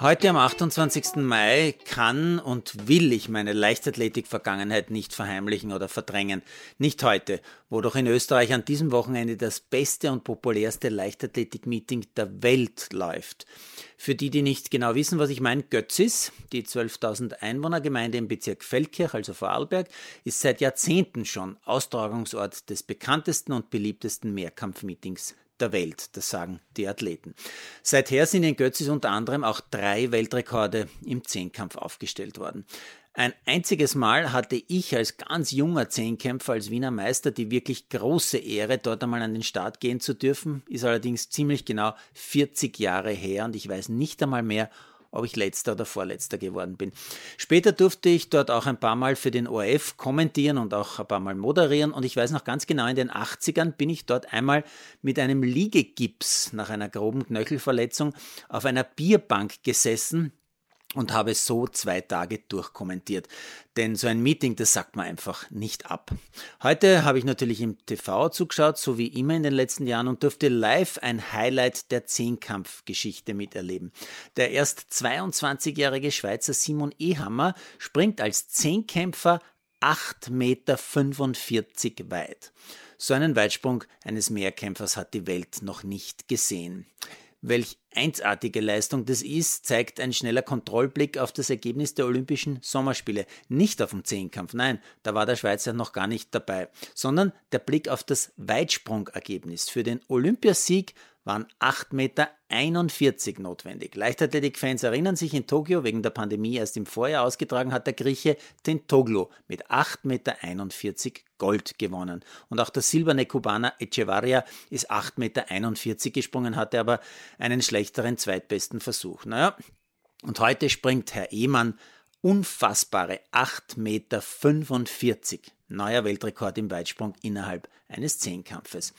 Heute am 28. Mai kann und will ich meine Leichtathletik-Vergangenheit nicht verheimlichen oder verdrängen. Nicht heute, wo doch in Österreich an diesem Wochenende das beste und populärste Leichtathletik-Meeting der Welt läuft. Für die, die nicht genau wissen, was ich meine, Götzis, die 12.000 Einwohnergemeinde im Bezirk Feldkirch, also Vorarlberg, ist seit Jahrzehnten schon Austragungsort des bekanntesten und beliebtesten Mehrkampfmeetings der Welt, das sagen die Athleten. Seither sind in Götzis unter anderem auch drei Weltrekorde im Zehnkampf aufgestellt worden. Ein einziges Mal hatte ich als ganz junger Zehnkämpfer, als Wiener Meister, die wirklich große Ehre, dort einmal an den Start gehen zu dürfen, ist allerdings ziemlich genau 40 Jahre her und ich weiß nicht einmal mehr, ob ich letzter oder vorletzter geworden bin. Später durfte ich dort auch ein paar Mal für den ORF kommentieren und auch ein paar Mal moderieren und ich weiß noch ganz genau, in den 80ern bin ich dort einmal mit einem Liegegips nach einer groben Knöchelverletzung auf einer Bierbank gesessen und habe so zwei Tage durchkommentiert. Denn so ein Meeting, das sagt man einfach nicht ab. Heute habe ich natürlich im TV zugeschaut, so wie immer in den letzten Jahren, und durfte live ein Highlight der Zehnkampfgeschichte miterleben. Der erst 22-jährige Schweizer Simon Ehammer springt als Zehnkämpfer 8,45 Meter weit. So einen Weitsprung eines Mehrkämpfers hat die Welt noch nicht gesehen. Welch einsartige Leistung das ist, zeigt ein schneller Kontrollblick auf das Ergebnis der Olympischen Sommerspiele. Nicht auf den Zehnkampf, nein, da war der Schweizer noch gar nicht dabei, sondern der Blick auf das Weitsprungergebnis. Für den Olympiasieg waren 8,41 Meter notwendig. Leichtathletik-Fans erinnern sich, in Tokio wegen der Pandemie erst im Vorjahr ausgetragen hat der Grieche Tentoglu mit 8,41 Meter Gold gewonnen. Und auch der silberne Kubaner Echevarria ist 8,41 Meter gesprungen, hatte aber einen schlechteren zweitbesten Versuch. Naja, und heute springt Herr Ehmann unfassbare 8,45 Meter. Neuer Weltrekord im Weitsprung innerhalb eines Zehnkampfes.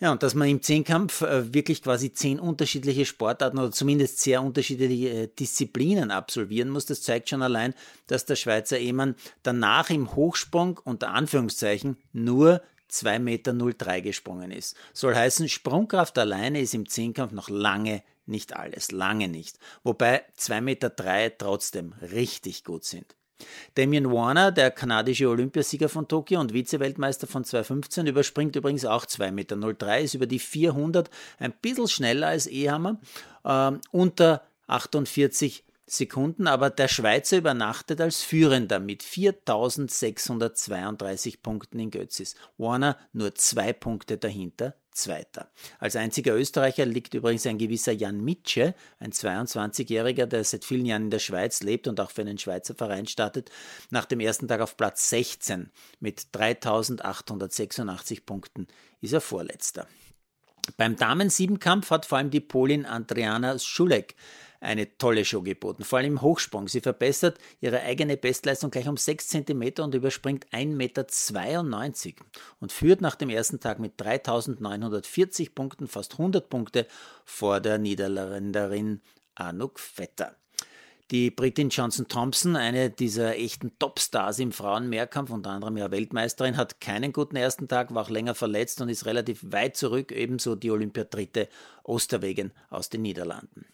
Ja, und dass man im Zehnkampf äh, wirklich quasi zehn unterschiedliche Sportarten oder zumindest sehr unterschiedliche äh, Disziplinen absolvieren muss, das zeigt schon allein, dass der Schweizer Ehemann danach im Hochsprung unter Anführungszeichen nur 2,03 Meter gesprungen ist. Soll heißen, Sprungkraft alleine ist im Zehnkampf noch lange nicht alles, lange nicht. Wobei 2,03 Meter trotzdem richtig gut sind. Damien Warner, der kanadische Olympiasieger von Tokio und Vize-Weltmeister von 2015, überspringt übrigens auch 2,03 Meter, ist über die 400 ein bisschen schneller als Ehammer, äh, unter 48 Sekunden, aber der Schweizer übernachtet als Führender mit 4632 Punkten in Götzis. Warner nur zwei Punkte dahinter, Zweiter. Als einziger Österreicher liegt übrigens ein gewisser Jan Mitsche, ein 22-Jähriger, der seit vielen Jahren in der Schweiz lebt und auch für einen Schweizer Verein startet, nach dem ersten Tag auf Platz 16 mit 3886 Punkten ist er Vorletzter. Beim Damen-Siebenkampf hat vor allem die Polin Andriana Schulek eine tolle Show geboten, vor allem im Hochsprung. Sie verbessert ihre eigene Bestleistung gleich um 6 cm und überspringt 1,92 Meter und führt nach dem ersten Tag mit 3940 Punkten fast 100 Punkte vor der Niederländerin Anouk Vetter. Die Britin Johnson Thompson, eine dieser echten Topstars im Frauenmehrkampf, unter anderem ja Weltmeisterin, hat keinen guten ersten Tag, war auch länger verletzt und ist relativ weit zurück, ebenso die Olympiadritte Osterwegen aus den Niederlanden.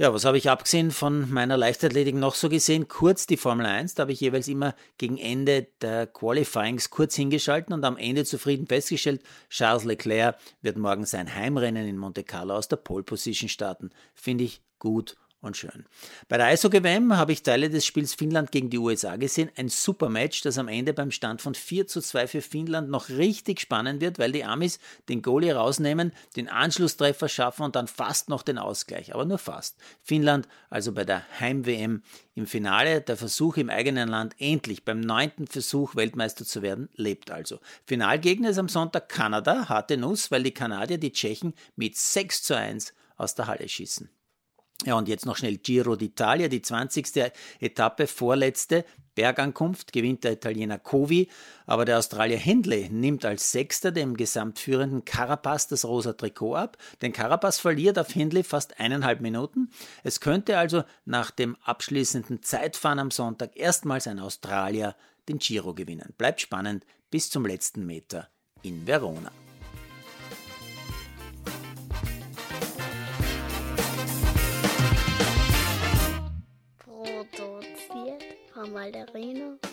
Ja, was habe ich abgesehen von meiner Leichtathletik noch so gesehen? Kurz die Formel 1, da habe ich jeweils immer gegen Ende der Qualifyings kurz hingeschalten und am Ende zufrieden festgestellt, Charles Leclerc wird morgen sein Heimrennen in Monte Carlo aus der Pole Position starten. Finde ich gut und schön. Bei der Eishockey-WM habe ich Teile des Spiels Finnland gegen die USA gesehen. Ein super Match, das am Ende beim Stand von 4 zu 2 für Finnland noch richtig spannend wird, weil die Amis den Goalie rausnehmen, den Anschlusstreffer schaffen und dann fast noch den Ausgleich. Aber nur fast. Finnland also bei der Heim-WM im Finale. Der Versuch im eigenen Land endlich beim neunten Versuch Weltmeister zu werden, lebt also. Finalgegner ist am Sonntag Kanada, harte Nuss, weil die Kanadier die Tschechen mit 6 zu 1 aus der Halle schießen. Ja, und jetzt noch schnell Giro d'Italia, die 20. Etappe, vorletzte Bergankunft, gewinnt der Italiener Covi, aber der Australier Hindley nimmt als Sechster dem gesamtführenden Carapaz das rosa Trikot ab. Denn Carapaz verliert auf Hindley fast eineinhalb Minuten. Es könnte also nach dem abschließenden Zeitfahren am Sonntag erstmals ein Australier den Giro gewinnen. Bleibt spannend bis zum letzten Meter in Verona. ballerino.